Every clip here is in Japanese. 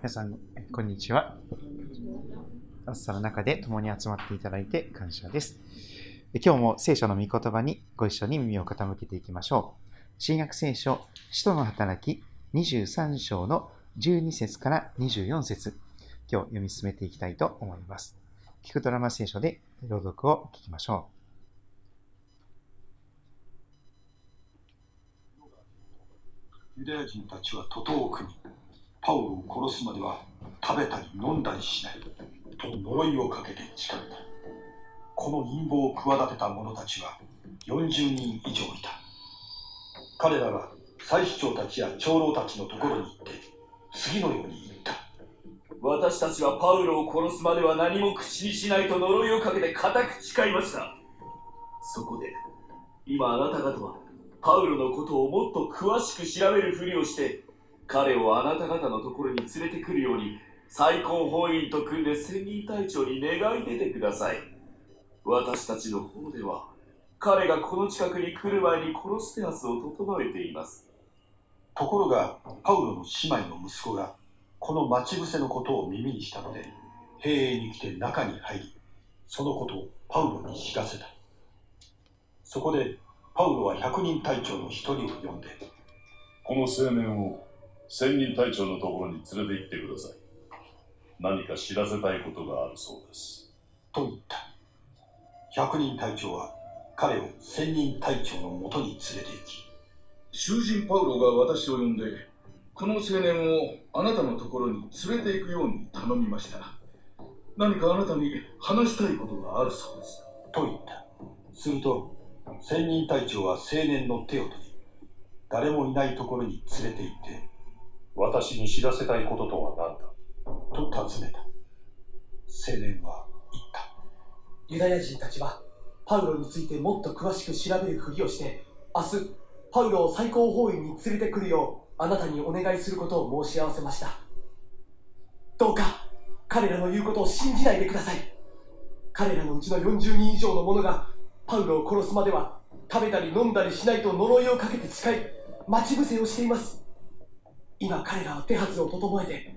皆さん、こんにちは。暑さの中で共に集まっていただいて感謝です。今日も聖書の御言葉にご一緒に耳を傾けていきましょう。新約聖書、使徒の働き23章の12節から24節今日読み進めていきたいと思います。聞くドラマ聖書で朗読を聞きましょうユダヤ人たちは徒党を組み、パウロを殺すまでは食べたり飲んだりしないと呪いをかけて誓った。この陰謀を企てた者たちは40人以上いた。彼らが祭司長たちや長老たちのところに行って、次のように言った。私たちはパウロを殺すまでは何も口にしないと呪いをかけて固く誓いましたそこで今あなた方はパウロのことをもっと詳しく調べるふりをして彼をあなた方のところに連れてくるように最高法院と組んで専任隊長に願い出てください私たちの方では彼がこの近くに来る前に殺す手はずを整えていますところが、パウロの姉妹の息子が、この待ち伏せのことを耳にしたので、兵営に来て中に入り、そのことをパウロに知らせた。そこで、パウロは百人隊長の一人を呼んで、この青年を千人隊長のところに連れて行ってください。何か知らせたいことがあるそうです。と言った。百人隊長は彼を千人隊長のもとに連れて行き、囚人パウロが私を呼んで、この青年をあなたのところに連れて行くように頼みました。何かあなたに話したいことがあるそうです。と言った。すると、千人隊長は青年の手を取り、誰もいないところに連れて行って、私に知らせたいこととは何だ？と尋ねた。青年は言った。ユダヤ人たちはパウロについてもっと詳しく調べるふりをして明日パウロを最高法院に連れてくるようあなたにお願いすることを申し合わせましたどうか彼らの言うことを信じないでください彼らのうちの40人以上の者がパウロを殺すまでは食べたり飲んだりしないと呪いをかけて誓い待ち伏せをしています今彼らは手はずを整えて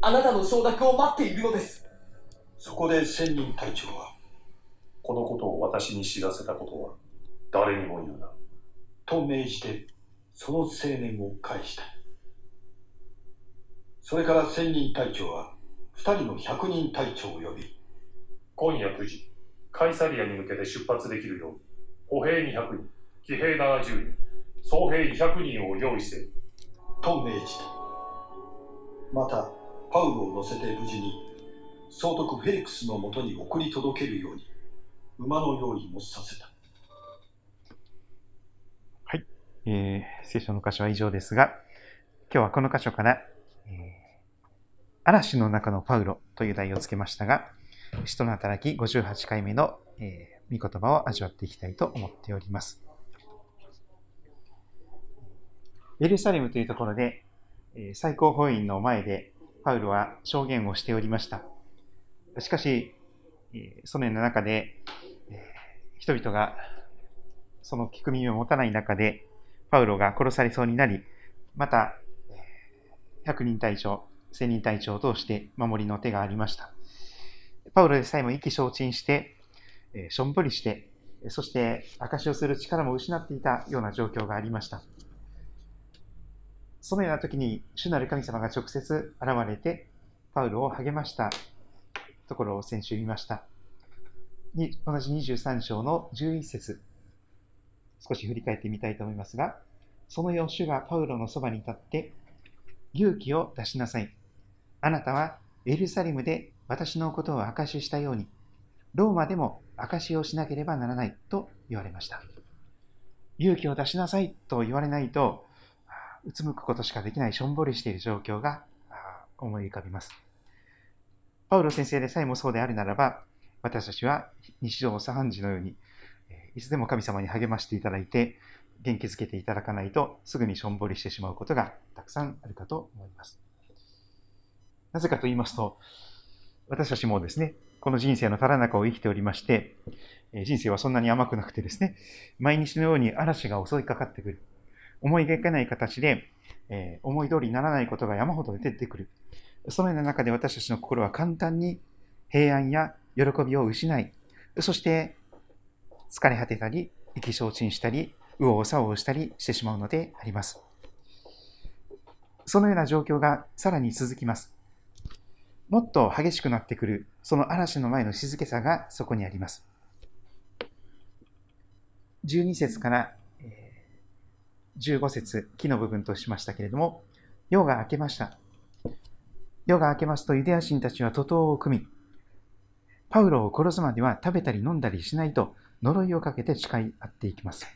あなたの承諾を待っているのですそこで千人隊長は、このことを私に知らせたことは誰にも言うな。と命じて、その青年を返した。それから千人隊長は、二人の百人隊長を呼び、今夜9時、カイサリアに向けて出発できるよう、歩兵200人、騎兵70人、総兵200人を用意せよ。と命じた。また、パウロを乗せて無事に、総督フェリクスのもとに送り届けるように、馬の用意もさせた。う。えー聖書の箇所は以上ですが、今日はこの箇所から、えー嵐の中のパウロという題をつけましたが、使徒の働き58回目の、えー御言葉を味わっていきたいと思っております。エルサレムというところで、最高法院の前でパウロは証言をしておりました。しかし、えーその中で、人々がその聞く耳を持たない中で、パウロが殺されそうになり、また、百人隊長、千人隊長を通して守りの手がありました。パウロでさえも意気消沈して、しょんぼりして、そして証しをする力も失っていたような状況がありました。そのような時に主なる神様が直接現れて、パウロを励ましたところを先週見ました。に同じ23章の11節少し振り返ってみたいと思いますが、その様主がパウロのそばに立って、勇気を出しなさい。あなたはエルサレムで私のことを証ししたように、ローマでも証しをしなければならないと言われました。勇気を出しなさいと言われないと、うつむくことしかできないしょんぼりしている状況が思い浮かびます。パウロ先生でさえもそうであるならば、私たちは日常茶飯事のように、いつでも神様に励ましていただいて、元気づけていただかないと、すぐにしょんぼりしてしまうことがたくさんあるかと思います。なぜかと言いますと、私たちもですね、この人生のただ中を生きておりまして、人生はそんなに甘くなくてですね、毎日のように嵐が襲いかかってくる。思いがけない形で、えー思い通りにならないことが山ほど出てくる。そのような中で私たちの心は簡単に平安や喜びを失い、そして疲れ果てたり、意気消沈したり、右往左往したりしてしまうのであります。そのような状況がさらに続きます。もっと激しくなってくる、その嵐の前の静けさがそこにあります。12節から15節木の部分としましたけれども、夜が明けました。夜が明けますとユダヤ人たちは徒党を組み、パウロを殺すまでは食べたり飲んだりしないと呪いをかけて誓い合っていきます。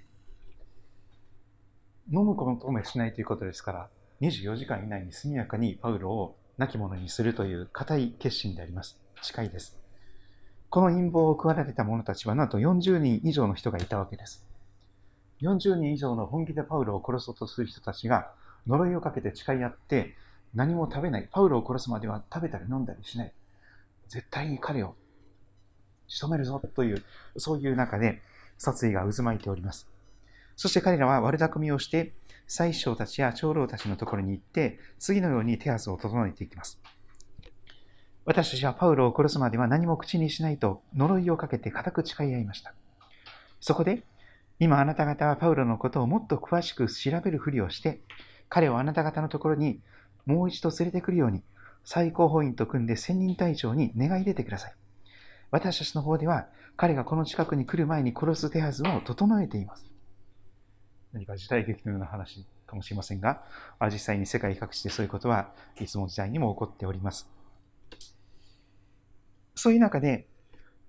飲むこともしないということですから、24時間以内に速やかにパウロを亡き者にするという固い決心であります。誓いです。この陰謀を加えられた者たちはなんと40人以上の人がいたわけです。40人以上の本気でパウロを殺そうとする人たちが呪いをかけて誓い合って何も食べない。パウロを殺すまでは食べたり飲んだりしない。絶対に彼を仕留めるぞという、そういう中で殺意が渦巻いております。そして彼らは悪巧みをして、宰相たちや長老たちのところに行って、次のように手はずを整えていきます。私たちはパウロを殺すまでは何も口にしないと呪いをかけて固く誓い合いました。そこで、今あなた方はパウロのことをもっと詳しく調べるふりをして、彼をあなた方のところにもう一度連れてくるように、最高法院と組んで千人隊長に願い出てください。私たちの方では、彼がこの近くに来る前に殺す手はずを整えています。何か時代劇のような話かもしれませんが、実際に世界各地でそういうことはいつも時代にも起こっております。そういう中で、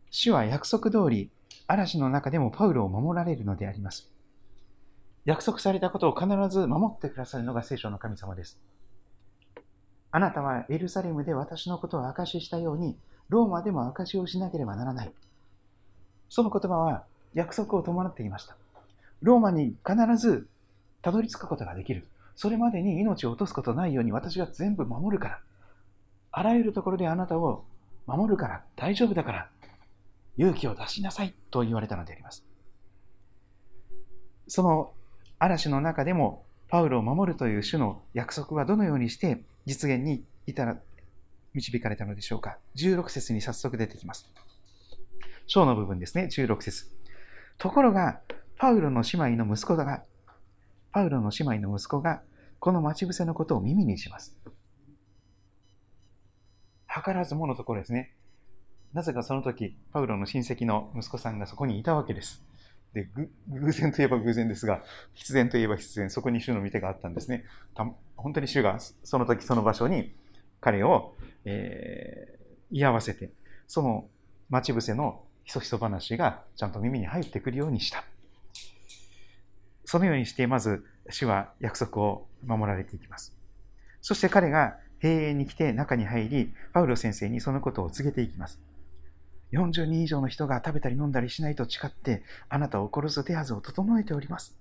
主は約束通り、嵐の中でもパウロを守られるのであります。約束されたことを必ず守ってくださるのが聖書の神様です。あなたはエルサレムで私のことを証ししたように、ローマでも証しをしなければならない。その言葉は約束を伴っていました。ローマに必ずたどり着くことができる。それまでに命を落とすことないように私が全部守るから。あらゆるところであなたを守るから、大丈夫だから、勇気を出しなさいと言われたのであります。その嵐の中でもパウロを守るという主の約束はどのようにして実現に至ら導かれたのでしょうか。16節に早速出てきます。章の部分ですね、16節ところが、パウロの姉妹の息子が、パウロの姉妹の息子が、この待ち伏せのことを耳にします。図らずものところですね。なぜかその時、パウロの親戚の息子さんがそこにいたわけです。で、偶然といえば偶然ですが、必然といえば必然、そこに主の御手があったんですね。た本当に主がその時その場所に彼を、えー居合わせて、その待ち伏せのひそひそ話がちゃんと耳に入ってくるようにした。そのようにして、まず主は約束を守られていきます。そして彼が閉園に来て中に入り、パウロ先生にそのことを告げていきます。40人以上の人が食べたり飲んだりしないと誓って、あなたを殺す手はずを整えております。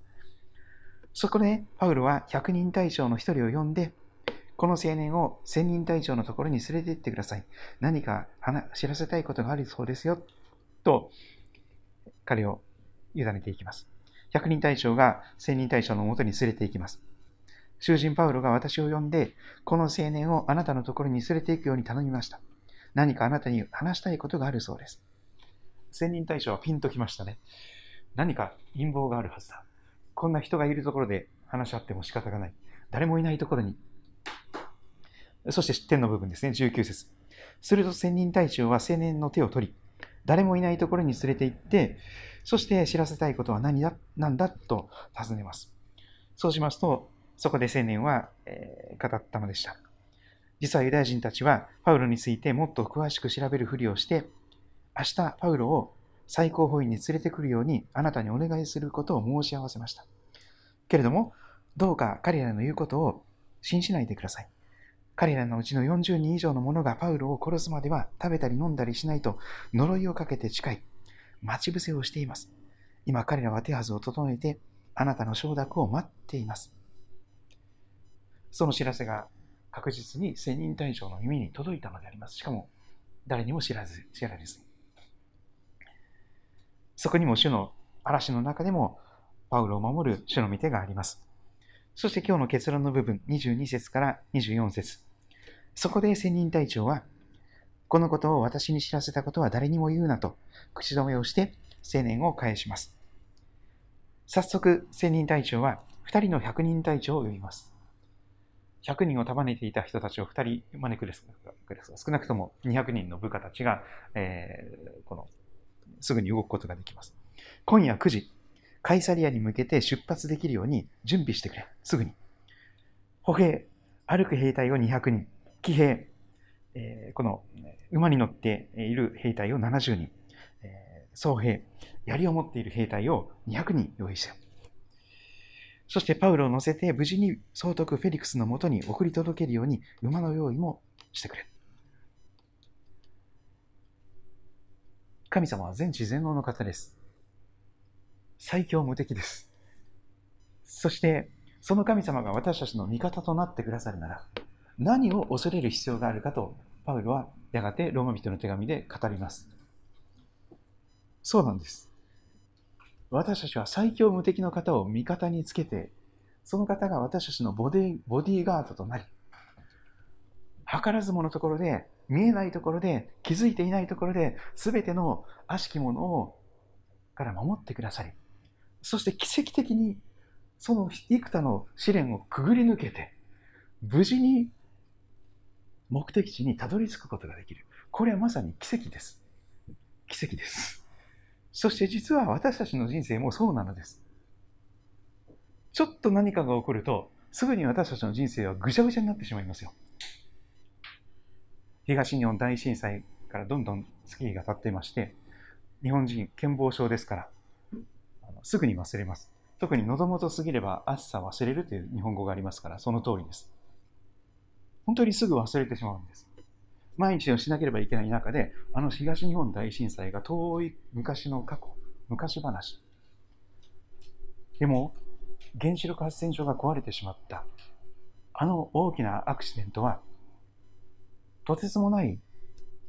そこで、パウロは百人隊長の一人を呼んで、この青年を千人隊長のところに連れて行ってください。何か話知らせたいことがあるそうですよ。と、彼を委ねていきます。百人隊長が千人隊長のもとに連れて行きます。囚人パウロが私を呼んで、この青年をあなたのところに連れて行くように頼みました。何かあなたに話したいことがあるそうです。千人隊長はピンときましたね。何か陰謀があるはずだ。こんな人がいるところで話し合っても仕方がない。誰もいないところに。そして点の部分ですね、19節。すると千人隊長は青年の手を取り、誰もいないところに連れて行って、そして知らせたいことは何だ、何だと尋ねます。そうしますと、そこで青年は、えー語ったのでした。実はユダヤ人たちはパウロについてもっと詳しく調べるふりをして、明日パウロを最高法院に連れてくるようにあなたにお願いすることを申し合わせました。けれども、どうか彼らの言うことを信じないでください。彼らのうちの40人以上の者がパウロを殺すまでは食べたり飲んだりしないと呪いをかけて誓い、待ち伏せをしています。今彼らは手はずを整えてあなたの承諾を待っています。その知らせが確実に千人隊長の耳に届いたのであります。しかも誰にも知らず、知られず。そこにも主の嵐の中でもパウロを守る主の御手があります。そして今日の結論の部分、22節から24節そこで仙人隊長は、このことを私に知らせたことは誰にも言うなと、口止めをして青年を返します。早速、仙人隊長は2人の百人隊長を呼びます。100人を束ねていた人たちを2人招くです少なくとも200人の部下たちが、えーこのすぐに動くことができます。今夜9時、カイサリアに向けて出発できるように準備してくれ。すぐに。歩兵、歩く兵隊を200人、騎兵、えーこの馬に乗っている兵隊を70人、えー総兵、槍を持っている兵隊を200人用意せよ。そしてパウロを乗せて無事に総督フェリクスのもとに送り届けるように馬の用意もしてくれ。神様は全知全能の方です。最強無敵です。そして、その神様が私たちの味方となってくださるなら、何を恐れる必要があるかと、パウロはやがてローマ人の手紙で語ります。そうなんです。私たちは最強無敵の方を味方につけて、その方が私たちのボディボディーガードとなり、図らずものところで、見えないところで、気づいていないところで、すべての悪しきものをから守ってくださり、そして奇跡的にその幾多の試練をくぐり抜けて、無事に目的地にたどり着くことができる。これはまさに奇跡です。奇跡です。そして実は私たちの人生もそうなのです。ちょっと何かが起こると、すぐに私たちの人生はぐちゃぐちゃになってしまいますよ。東日本大震災からどんどん月日が経っていまして、日本人、健忘症ですから、あのすぐに忘れます。特に喉元すぎれば暑さ忘れるという日本語がありますから、その通りです。本当にすぐ忘れてしまうんです。毎日をしなければいけない中で、あの東日本大震災が遠い昔の過去、昔話。でも、原子力発電所が壊れてしまった、あの大きなアクシデントは、とてつもない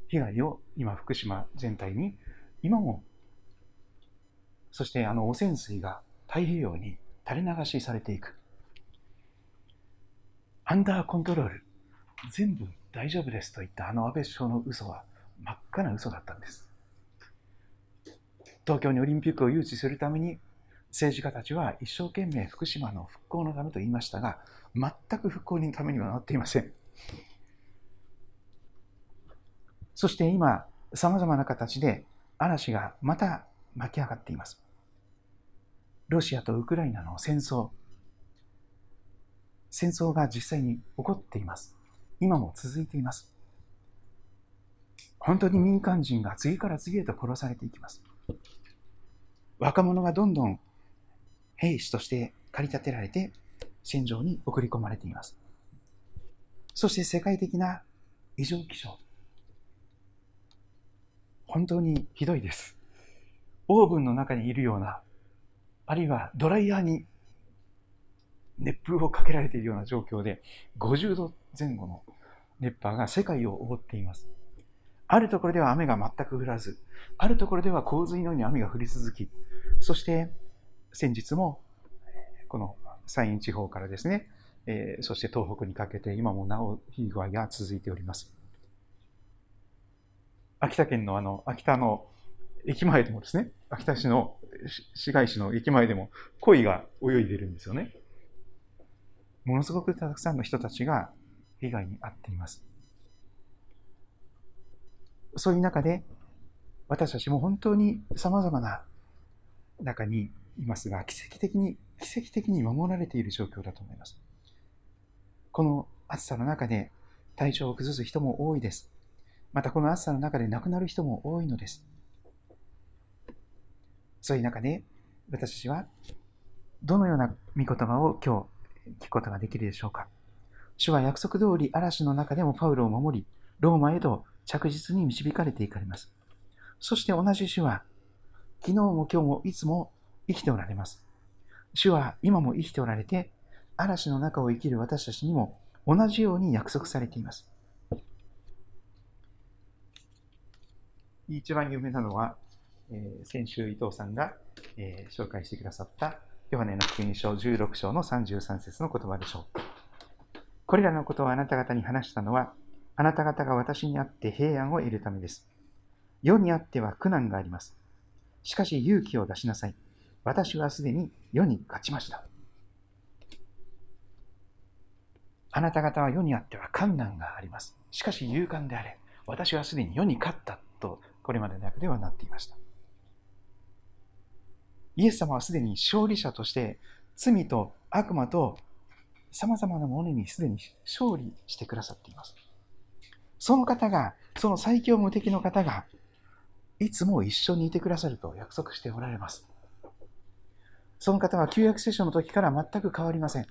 被害を今、福島全体に、今も、そしてあの汚染水が太平洋に垂れ流しされていく。アンダーコントロール。全部大丈夫ですと言ったあの安倍首相の嘘は真っ赤な嘘だったんです。東京にオリンピックを誘致するために政治家たちは一生懸命福島の復興のためと言いましたが、全く復興のためにはなっていません。そして今、様々な形で嵐がまた巻き上がっています。ロシアとウクライナの戦争。戦争が実際に起こっています。今も続いています。本当に民間人が次から次へと殺されていきます。若者がどんどん兵士として駆り立てられて戦場に送り込まれています。そして世界的な異常気象。本当にひどいです。オーブンの中にいるような、あるいはドライヤーに熱風をかけられているような状況で、50度前後の熱波が世界を覆っています。あるところでは雨が全く降らず、あるところでは洪水のように雨が降り続き、そして先日もこの山陰地方からですね、えーそして東北にかけて今もなお被害が続いております。秋田県のあの秋田の駅前でもですね、秋田市の市街地の駅前でも鯉が泳いでるんですよね。ものすごくたくさんの人たちが被害に遭っています。そういう中で、私たちも本当に様々な中にいますが、奇跡的に、奇跡的に守られている状況だと思います。この暑さの中で体調を崩す人も多いです。またこの暑さの中で亡くなる人も多いのです。そういう中で、私たちはどのような御言葉を今日聞くことができるでしょうか？主は約束通り嵐の中でもパウロを守り、ローマへと着実に導かれていかれます。そして同じ主は、昨日も今日もいつも生きておられます。主は今も生きておられて、嵐の中を生きる私たちにも同じように約束されています。一番有名なのは、えー先週伊藤さんが、えー紹介してくださったヨハネの福音書16章の33節の言葉でしょう。これらのことをあなた方に話したのは、あなた方が私にあって平安を得るためです。世にあっては苦難があります。しかし勇気を出しなさい。私はすでに世に勝ちました。あなた方は世にあっては困難があります。しかし勇敢であれ。私はすでに世に勝ったと、これまでの訳ではなっていました。イエス様はすでに勝利者として罪と悪魔と様々なものにすでに勝利してくださっています。その方が、その最強無敵の方が、いつも一緒にいてくださると約束しておられます。その方は旧約聖書の時から全く変わりません。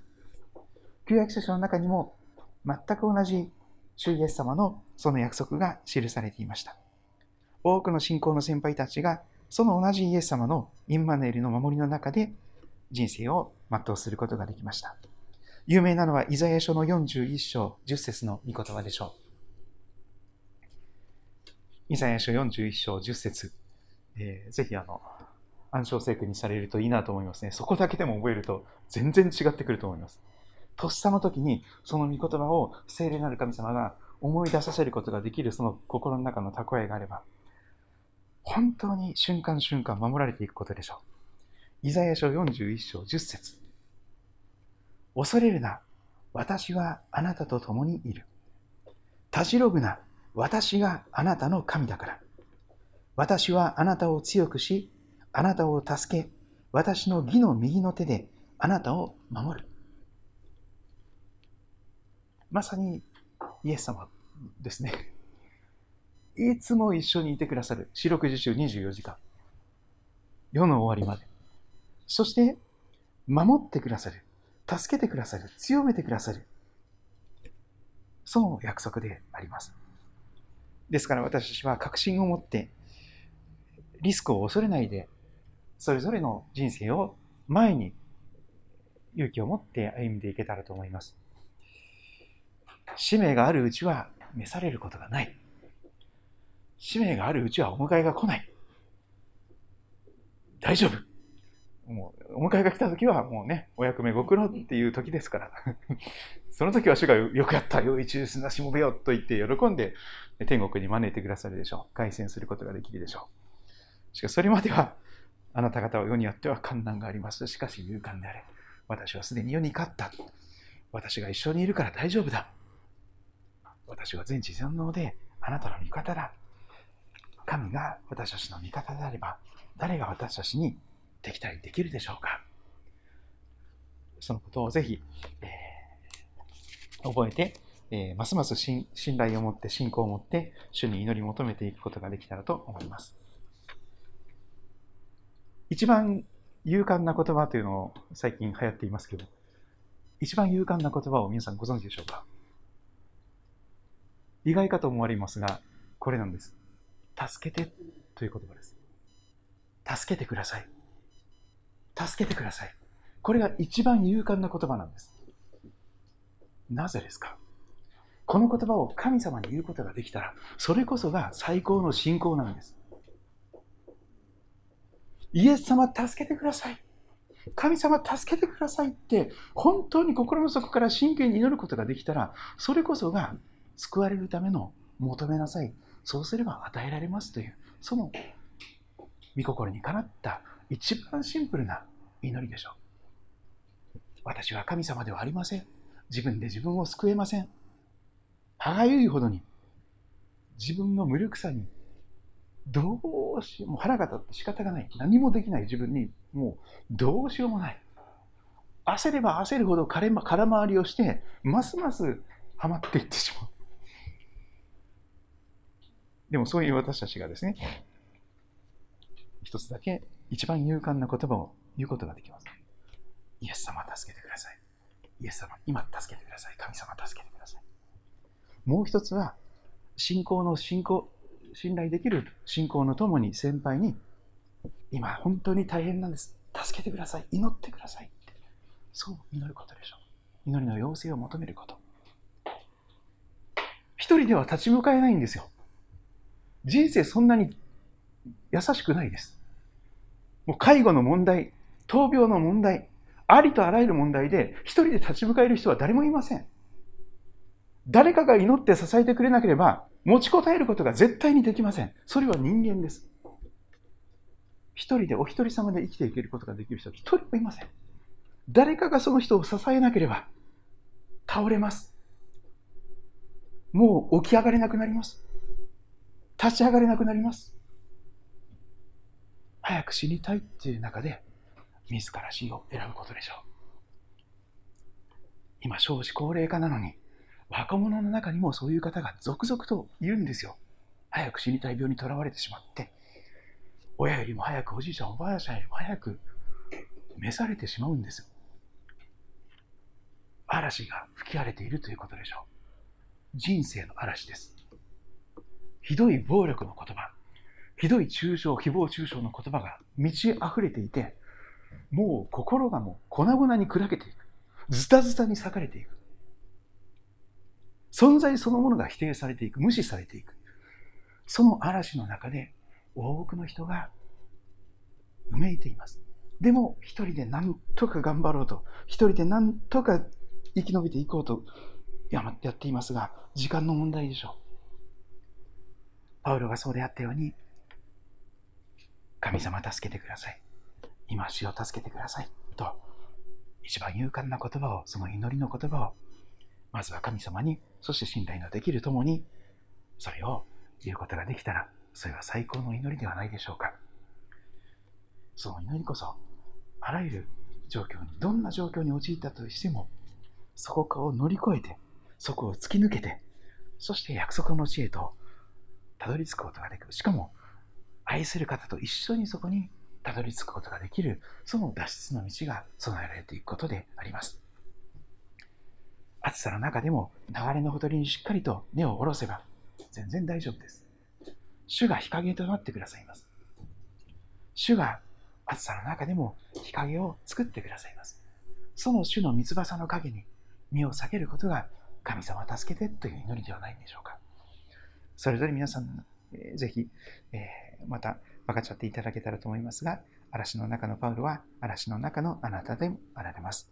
旧約聖書の中にも全く同じ主イエス様のその約束が記されていました。多くの信仰の先輩たちがその同じイエス様のインマネールの守りの中で人生を全うすることができました。有名なのはイザヤ書の41章10節の御言葉でしょう。イザヤ書41章10節、えー、ぜひあの暗唱聖句にされるといいなと思いますね。そこだけでも覚えると全然違ってくると思います。とっさの時にその御言葉を聖霊なる神様が思い出させることができるその心の中の蓄えがあれば、本当に瞬間瞬間守られていくことでしょう。イザヤ書41章10節恐れるな、私はあなたと共にいる。たじろぐな、私があなたの神だから。私はあなたを強くし、あなたを助け、私の義の右の手であなたを守る。まさにイエス様ですね。いつも一緒にいてくださる。四六時中24時間。世の終わりまで。そして、守ってくださる。助けてくださる。強めてくださる。その約束であります。ですから私たちは確信を持って、リスクを恐れないで、それぞれの人生を前に勇気を持って歩んでいけたらと思います。使命があるうちは召されることがない。使命があるうちはお迎えが来ない。大丈夫。もう、お迎えが来た時はもうね、お役目ご苦労っていう時ですから。その時は主がよくやった、よい中なしもべよと言って喜んで天国に招いてくださるでしょう。凱旋することができるでしょう。しかしそれまでは、あなた方は世にあっては困難があります。しかし勇敢であれ。私はすでに世に勝った。私が一緒にいるから大丈夫だ。私は全知全能であなたの味方だ。神が私たちの味方であれば、誰が私たちに敵対できるでしょうか？そのことをぜひ、えー、覚えて、えー、ますます信頼を持って、信仰を持って、主に祈り求めていくことができたらと思います。一番勇敢な言葉というのを最近流行っていますけど、一番勇敢な言葉を皆さんご存知でしょうか？意外かと思われますが、これなんです。助けてという言葉です。助けてください。助けてください。これが一番勇敢な言葉なんです。なぜですか？この言葉を神様に言うことができたら、それこそが最高の信仰なんです。イエス様、助けてください。神様、助けてくださいって、本当に心の底から真剣に祈ることができたら、それこそが救われるための求めなさい。そうすれば与えられますという、その御心にかなった一番シンプルな祈りでしょう。私は神様ではありません。自分で自分を救えません。歯がゆいほどに自分の無力さにどうしよう、も腹が立って仕方がない。何もできない自分にもうどうしようもない。焦れば焦るほど空回りをして、ますますハマっていってしまう。でもそういう私たちがですね、一つだけ一番勇敢な言葉を言うことができます。イエス様助けてください。イエス様、今助けてください。神様助けてください。もう一つは、信仰の信仰、信頼できる信仰のともに先輩に、今本当に大変なんです。助けてください。祈ってください。そう祈ることでしょう。祈りの要請を求めること。一人では立ち向かえないんですよ。人生そんなに優しくないです。もう介護の問題、闘病の問題、ありとあらゆる問題で一人で立ち向かえる人は誰もいません。誰かが祈って支えてくれなければ持ちこたえることが絶対にできません。それは人間です。一人でお一人様で生きていけることができる人は一人もいません。誰かがその人を支えなければ倒れます。もう起き上がれなくなります。立ち上がれなくなります。早く死にたいっていう中で自ら死を選ぶことでしょう。今少子高齢化なのに若者の中にもそういう方が続々といるんですよ。早く死にたい病にとらわれてしまって、親よりも早くおじいちゃんおばあちゃんよりも早く召されてしまうんです。嵐が吹き荒れているということでしょう。人生の嵐です。ひどい暴力の言葉、ひどい中傷、誹謗中傷の言葉が満ち溢れていて、もう心がもう粉々に砕けていく。ズタズタに裂かれていく。存在そのものが否定されていく、無視されていく。その嵐の中で多くの人がうめいています。でも、一人で何とか頑張ろうと、一人で何とか生き延びていこうとやっていますが、時間の問題でしょう。パウロがそうであったように、神様助けてください。今死を助けてください。と、一番勇敢な言葉を、その祈りの言葉を、まずは神様に、そして信頼のできるともに、それを言うことができたら、それは最高の祈りではないでしょうか。その祈りこそ、あらゆる状況に、どんな状況に陥ったとしても、そこを乗り越えて、そこを突き抜けて、そして約束の地へとたどり着くことができる。しかも、愛する方と一緒にそこにたどり着くことができる、その脱出の道が備えられていくことであります。暑さの中でも流れのほとりにしっかりと根を下ろせば全然大丈夫です。主が日陰となってくださいます。主が暑さの中でも日陰を作ってくださいます。その主の三翼の陰に身を避けることが神様助けてという祈りではないんでしょうか。それぞれ皆さん、えー、ぜひ、え、また分かっちゃっていただけたらと思いますが、嵐の中のパウルは嵐の中のあなたでもあられます。